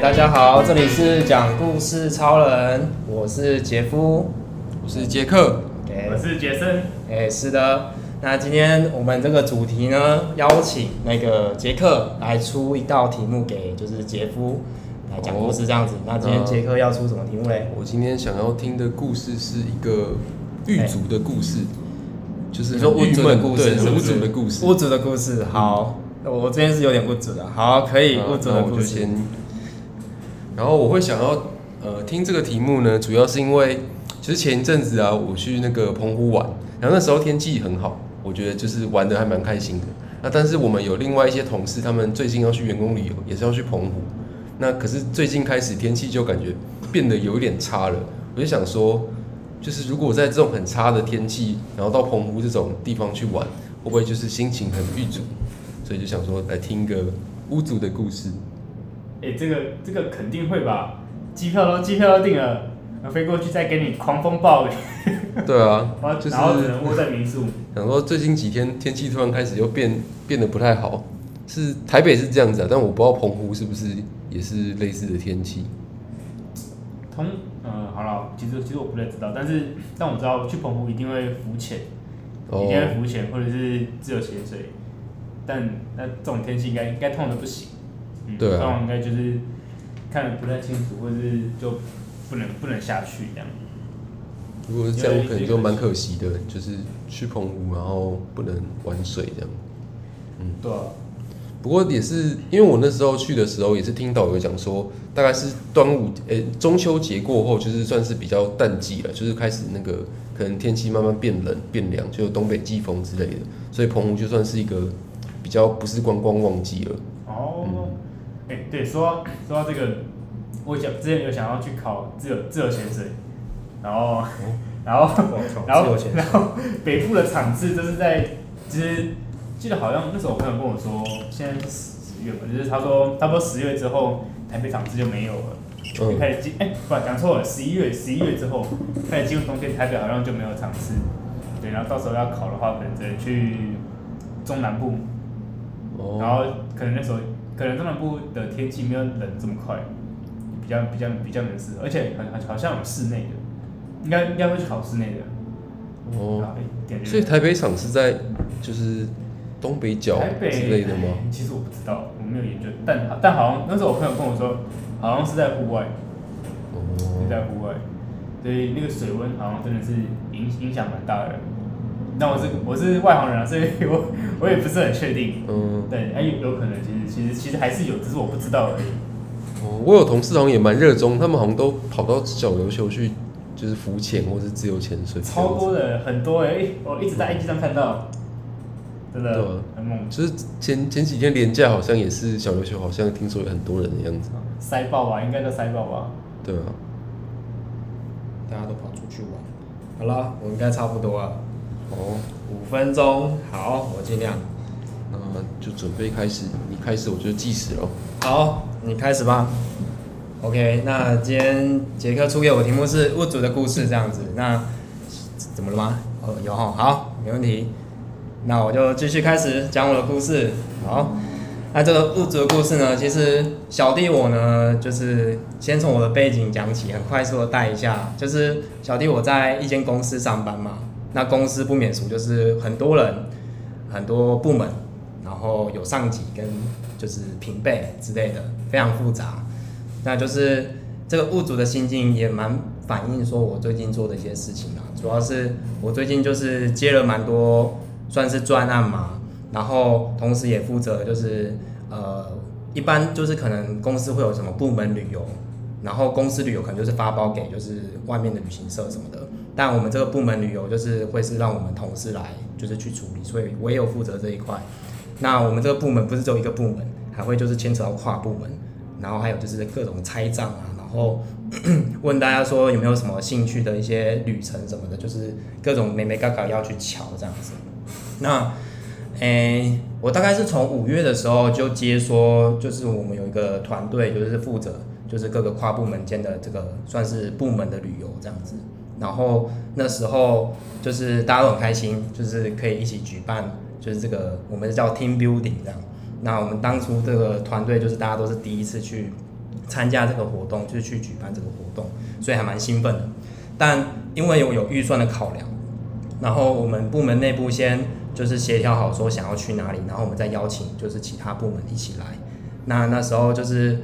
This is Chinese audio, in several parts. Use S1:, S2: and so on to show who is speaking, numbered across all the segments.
S1: 大家好，这里是讲故事超人，我是杰夫，
S2: 我是杰克，
S3: 我是杰森。
S1: 哎，是的，那今天我们这个主题呢，邀请那个杰克来出一道题目给就是杰夫来讲故事这样子。那今天杰克要出什么题目嘞？
S2: 我今天想要听的故事是一个狱卒的故事，就是
S1: 说狱卒的故事，
S2: 狱卒的故事，
S1: 狱卒的故事。好，我这边是有点不足的。好，可以，狱卒的故事。
S2: 然后我会想要呃听这个题目呢，主要是因为其实前一阵子啊，我去那个澎湖玩，然后那时候天气很好，我觉得就是玩的还蛮开心的。那但是我们有另外一些同事，他们最近要去员工旅游，也是要去澎湖。那可是最近开始天气就感觉变得有一点差了，我就想说，就是如果在这种很差的天气，然后到澎湖这种地方去玩，会不会就是心情很郁卒？所以就想说来听个巫族的故事。
S3: 哎，这个这个肯定会吧？机票都机票都订了，飞过去再给你狂风暴雨。
S2: 对啊，
S3: 就是然后只能窝在民宿。
S2: 想说最近几天天气突然开始又变变得不太好，是台北是这样子啊，但我不知道澎湖是不是也是类似的天气。
S3: 通，嗯，好了，其实其实我不太知道，但是但我知道去澎湖一定会浮潜，一定会浮潜或者是自由潜水，但那这种天气应该应该痛的不行。
S2: 对啊，
S3: 应该就是看的不太清楚，或者是就不能不能下去这样。
S2: 如果是这样，可能就蛮可惜的，就是去澎湖然后不能玩水这样。
S3: 嗯，对啊。
S2: 不过也是因为我那时候去的时候，也是听导游讲说，大概是端午诶、欸、中秋节过后，就是算是比较淡季了，就是开始那个可能天气慢慢变冷变凉，就东北季风之类的，所以澎湖就算是一个比较不是观光旺季了。
S3: 哦。嗯哎、欸，对，说说到这个，我想之前有想要去考自由自由潜水，然后，然后，然后，然后北部的场次就是在，其实记得好像那时候我朋友跟我说，现在是十月嘛，就是他说差不多十月之后台北场次就没有了，就开始进，哎，不，讲错了，十一月十一月之后开始进入冬天，台北好像就没有场次，对，然后到时候要考的话，可能只能去中南部，然后可能那时候。可能中南部的天气没有冷这么快，比较比较比较能适合，而且很好像有室内的，应该应该会去考室内的。
S2: 哦，所以台北场是在就是东北角之类的吗？
S3: 其实我不知道，我没有研究，但但好像那时候我朋友跟我说，好像是在户外，哦，是在户外，所以那个水温好像真的是影影响蛮大的。那我是我是外行人啊，所以我我也不是很确定。嗯，对，哎，有有可能，其实其实其实还是有，只是我不知道而已。
S2: 哦，我有同事好像也蛮热衷，他们好像都跑到小琉球去，就是浮潜或是自由潜水。
S3: 超多的，很多哎，我一直在 IG 上看到，真的，很猛。
S2: 就是前前几天廉价好像也是小琉球，好像听说有很多人的样子。
S3: 塞爆吧，应该都塞爆吧。
S2: 对啊，
S1: 大家都跑出去玩。好了，我应该差不多了。哦，五分钟，好，我尽量。
S2: 那就准备开始，你开始我就计时喽。
S1: 好，你开始吧。OK，那今天杰克出给我题目是物主的故事，这样子。那怎么了吗？哦，有哈，好，没问题。那我就继续开始讲我的故事。好，那这个物主的故事呢，其实小弟我呢，就是先从我的背景讲起，很快速的带一下。就是小弟我在一间公司上班嘛。那公司不免俗，就是很多人、很多部门，然后有上级跟就是平辈之类的，非常复杂。那就是这个物主的心境也蛮反映说我最近做的一些事情啊，主要是我最近就是接了蛮多算是专案嘛，然后同时也负责就是呃，一般就是可能公司会有什么部门旅游，然后公司旅游可能就是发包给就是外面的旅行社什么的。但我们这个部门旅游就是会是让我们同事来就是去处理，所以我也有负责这一块。那我们这个部门不是只有一个部门，还会就是牵扯到跨部门，然后还有就是各种拆账啊，然后 问大家说有没有什么兴趣的一些旅程什么的，就是各种眉眉角角要去瞧这样子。那诶，我大概是从五月的时候就接说，就是我们有一个团队就是负责就是各个跨部门间的这个算是部门的旅游这样子。然后那时候就是大家都很开心，就是可以一起举办，就是这个我们叫 team building 这样。那我们当初这个团队就是大家都是第一次去参加这个活动，就是去举办这个活动，所以还蛮兴奋的。但因为有有预算的考量，然后我们部门内部先就是协调好说想要去哪里，然后我们再邀请就是其他部门一起来。那那时候就是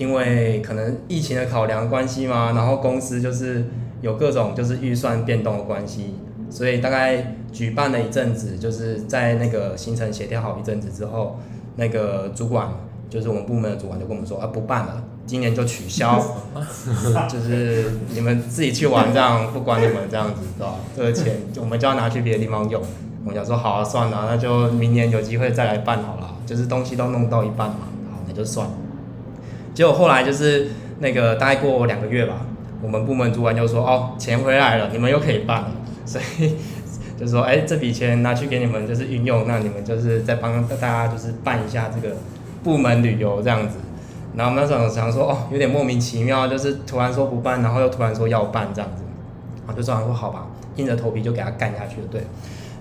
S1: 因为可能疫情的考量关系嘛，然后公司就是有各种就是预算变动的关系，所以大概举办了一阵子，就是在那个行程协调好一阵子之后，那个主管。就是我们部门的主管就跟我们说啊，不办了，今年就取消，就是你们自己去玩这样，不管你们这样子，是吧？这个钱我们就要拿去别的地方用。我想说好啊，算了，那就明年有机会再来办好了。就是东西都弄到一半嘛，好，那就算了。结果后来就是那个大概过两个月吧，我们部门主管就说哦，钱回来了，你们又可以办了。所以就说，哎，这笔钱拿去给你们就是运用，那你们就是再帮大家就是办一下这个。部门旅游这样子，然后那时候想说哦，有点莫名其妙，就是突然说不办，然后又突然说要办这样子，啊，就这样说好吧，硬着头皮就给他干下去了。对，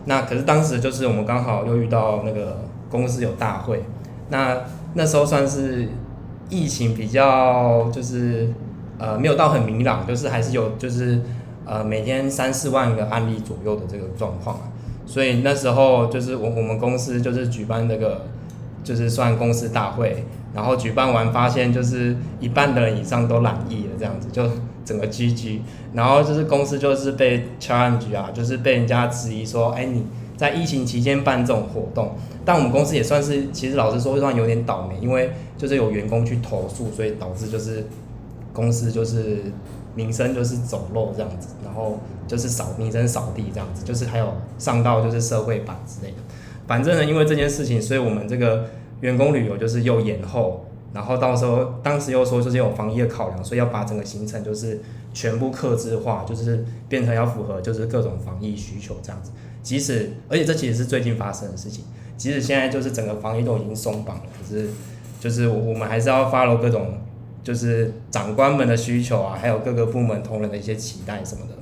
S1: 那可是当时就是我们刚好又遇到那个公司有大会，那那时候算是疫情比较就是呃没有到很明朗，就是还是有就是呃每天三四万个案例左右的这个状况，所以那时候就是我我们公司就是举办那个。就是算公司大会，然后举办完发现就是一半的人以上都染疫了，这样子就整个 GG，然后就是公司就是被 challenge 啊，就是被人家质疑说，哎，你在疫情期间办这种活动，但我们公司也算是，其实老实说算有点倒霉，因为就是有员工去投诉，所以导致就是公司就是名声就是走漏这样子，然后就是扫名声扫地这样子，就是还有上到就是社会版之类的。反正呢，因为这件事情，所以我们这个员工旅游就是又延后，然后到时候当时又说就是有防疫的考量，所以要把整个行程就是全部克制化，就是变成要符合就是各种防疫需求这样子。即使而且这其实是最近发生的事情，即使现在就是整个防疫都已经松绑了，可是就是我们还是要 follow 各种就是长官们的需求啊，还有各个部门同仁的一些期待什么的。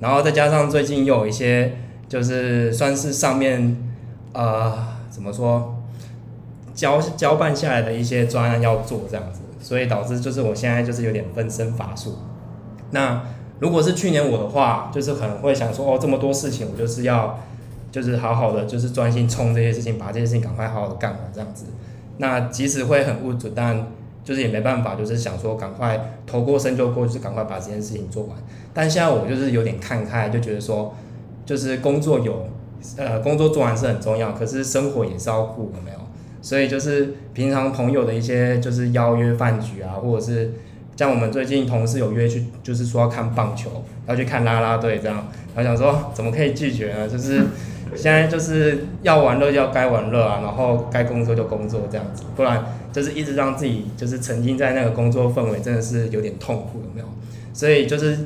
S1: 然后再加上最近又有一些就是算是上面。呃，怎么说？交交办下来的一些专案要做这样子，所以导致就是我现在就是有点分身乏术。那如果是去年我的话，就是可能会想说，哦，这么多事情，我就是要就是好好的就是专心冲这些事情，把这些事情赶快好好的干完这样子。那即使会很无助，但就是也没办法，就是想说赶快头过身就过，就是赶快把这件事情做完。但现在我就是有点看开，就觉得说，就是工作有。呃，工作做完是很重要，可是生活也是要顾，有没有？所以就是平常朋友的一些就是邀约饭局啊，或者是像我们最近同事有约去，就是说要看棒球，要去看啦啦队这样，然后想说怎么可以拒绝呢？就是现在就是要玩乐要该玩乐啊，然后该工作就工作这样子，不然就是一直让自己就是沉浸在那个工作氛围，真的是有点痛苦，有没有？所以就是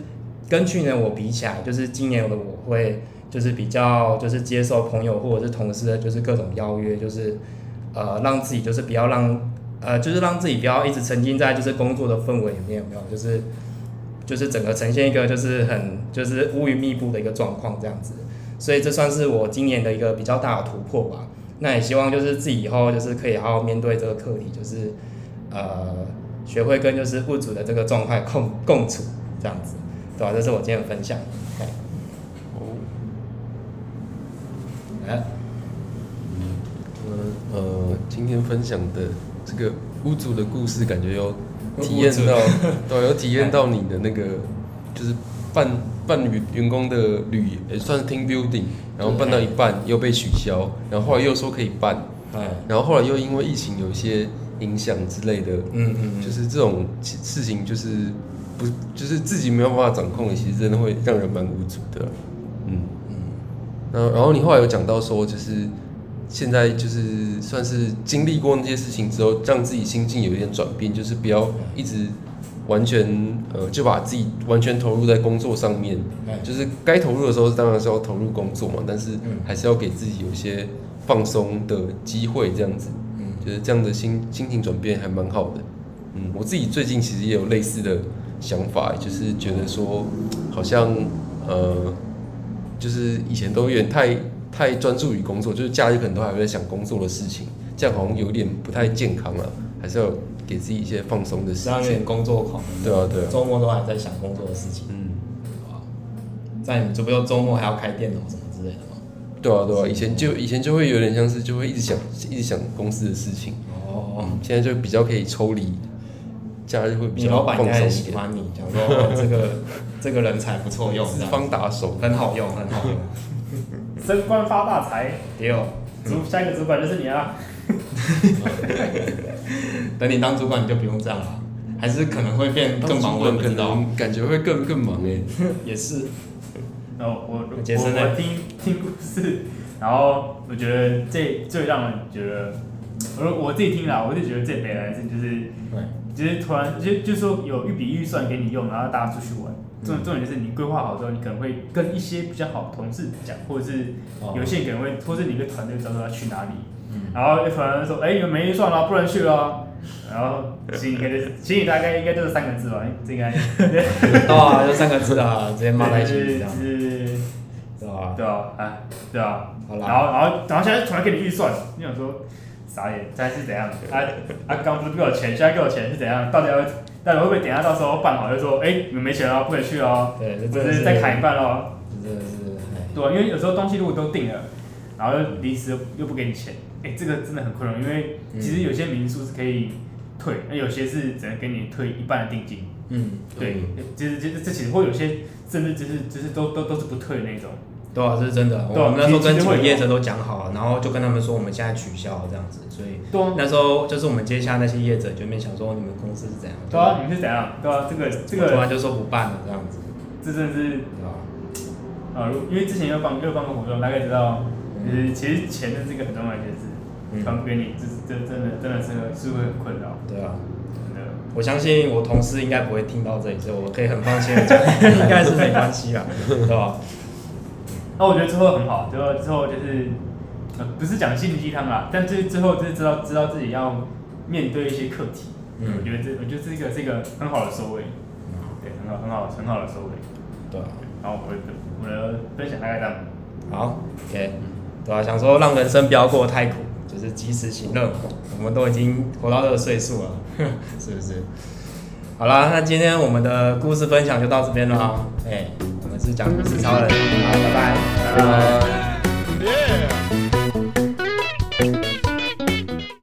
S1: 跟去年我比起来，就是今年的我会。就是比较就是接受朋友或者是同事的，就是各种邀约，就是呃让自己就是不要让呃就是让自己不要一直沉浸在就是工作的氛围里面，有没有？就是就是整个呈现一个就是很就是乌云密布的一个状况这样子，所以这算是我今年的一个比较大的突破吧。那也希望就是自己以后就是可以好好面对这个课题，就是呃学会跟就是物主的这个状态共共处这样子，对吧？这是我今天的分享。
S2: 呃，今天分享的这个屋主的故事，感觉有体验到，对，有体验到你的那个，就是办办员员工的旅，也算是 team building，然后办到一半又被取消，然后后来又说可以办，然后后来又因为疫情有一些影响之类的，嗯嗯，就是这种事情就是不就是自己没有办法掌控的，其实真的会让人蛮无助的，嗯。嗯，然后然后你后来有讲到说就是。现在就是算是经历过那些事情之后，让自己心境有一点转变，就是不要一直完全呃就把自己完全投入在工作上面，就是该投入的时候当然是要投入工作嘛，但是还是要给自己有一些放松的机会，这样子，嗯，就是这样的心心情转变还蛮好的，嗯，我自己最近其实也有类似的想法，就是觉得说好像呃，就是以前都有点太。太专注于工作，就是假日可能都还会在想工作的事情，这样好像有点不太健康了。还是要给自己一些放松的时间。
S1: 有点工作狂。
S2: 对啊，对啊。
S1: 周末都还在想工作的事情。
S2: 嗯。
S1: 啊，在你，就比如周末还要开电脑什么之类的吗？
S2: 对啊，对啊。以前就以前就会有点像是就会一直想一直想公司的事情。
S1: 哦。
S2: 现在就比较可以抽离，假日会比较放松一点。
S1: 你老板喜欢你，讲说这个这个人才不错用，
S2: 四 方打手，
S1: 很好用，很好用。
S3: 升官发大财，
S1: 也有。
S3: 主下一个主管就是你啊！
S1: 等你当主管，你就不用这样了，还是可能会变更忙，我也不知道，
S2: 感觉会更更忙哎。
S1: 也是。
S3: 哦，我我我听听故事，然后我觉得这最让人觉得，我我自己听了，我就觉得最悲哀的是就是，对，就是突然就就说有一笔预算给你用，然后大家出去玩。重重点就是你规划好之后，你可能会跟一些比较好的同事讲，或者是有些人可能会，或者你一个团队知道要去哪里，嗯、然后突然说，哎、欸，你们没预算了，不能去了。然后其实应该就是，其实大概应该就是三个字吧，这应该。
S1: 啊，就三个字啊，直接骂在一起
S3: 这
S1: 对啊？
S3: 对啊，哎，对啊。
S1: 好啦。
S3: 然后，然后，然后现在突然给你预算，你想说傻眼，现在是怎样？啊啊，刚不是给我钱，现在给我钱是怎样？到底要？到底会不会等下到时候办好就说，哎、欸，你们没钱了，不可以去哦。
S1: 对，
S3: 这是再砍一半喽。
S1: 真的是。
S3: 对，因为有时候东西如果都定了，然后又临时又不给你钱，哎、欸，这个真的很困扰。因为其实有些民宿是可以退，那、嗯、有些是只能给你退一半的定金。嗯。对，其实其实这其实会有些甚至就是就是都都都是不退的那种。
S1: 对啊，这是真的。对我们那时候跟几个业者都讲好了，然后就跟他们说我们现在取消这样子，所以那时候就是我们接下那些业者就没想说你们公司是怎样。
S3: 对啊，你们是怎样？对啊，这个这个。
S1: 突然就说不办了这样子。
S3: 这真的是。对啊。啊，因为之前又办又办过活动，大概知道，其实其实钱是这个很重要一件事，传不给你，这是这真的真的是是会很困扰。
S1: 对啊。真的。我相信我同事应该不会听到这里，所以我可以很放心的讲，应该是没关系啦，对吧？
S3: 那、啊、我觉得之后很好，之后之后就是，呃，不是讲心灵鸡汤啦，但最之后就是知道知道自己要面对一些课题，嗯，我觉得这我觉得这个是一个很好的收尾，嗯，对，很好很好很好的收尾，
S1: 对，
S3: 然后我的我的分享大概这样，
S1: 好，OK，对啊，想说让人生不要过太苦，就是及时行乐，我们都已经活到这个岁数了，是不是？好啦，那今天我们的故事分享就到这边了，哎、嗯。欸是讲故事超人，好，拜拜，拜拜。